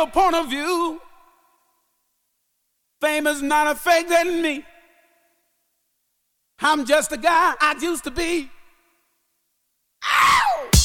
your point of view. Fame is not a fake than me. I'm just a guy I used to be. I'm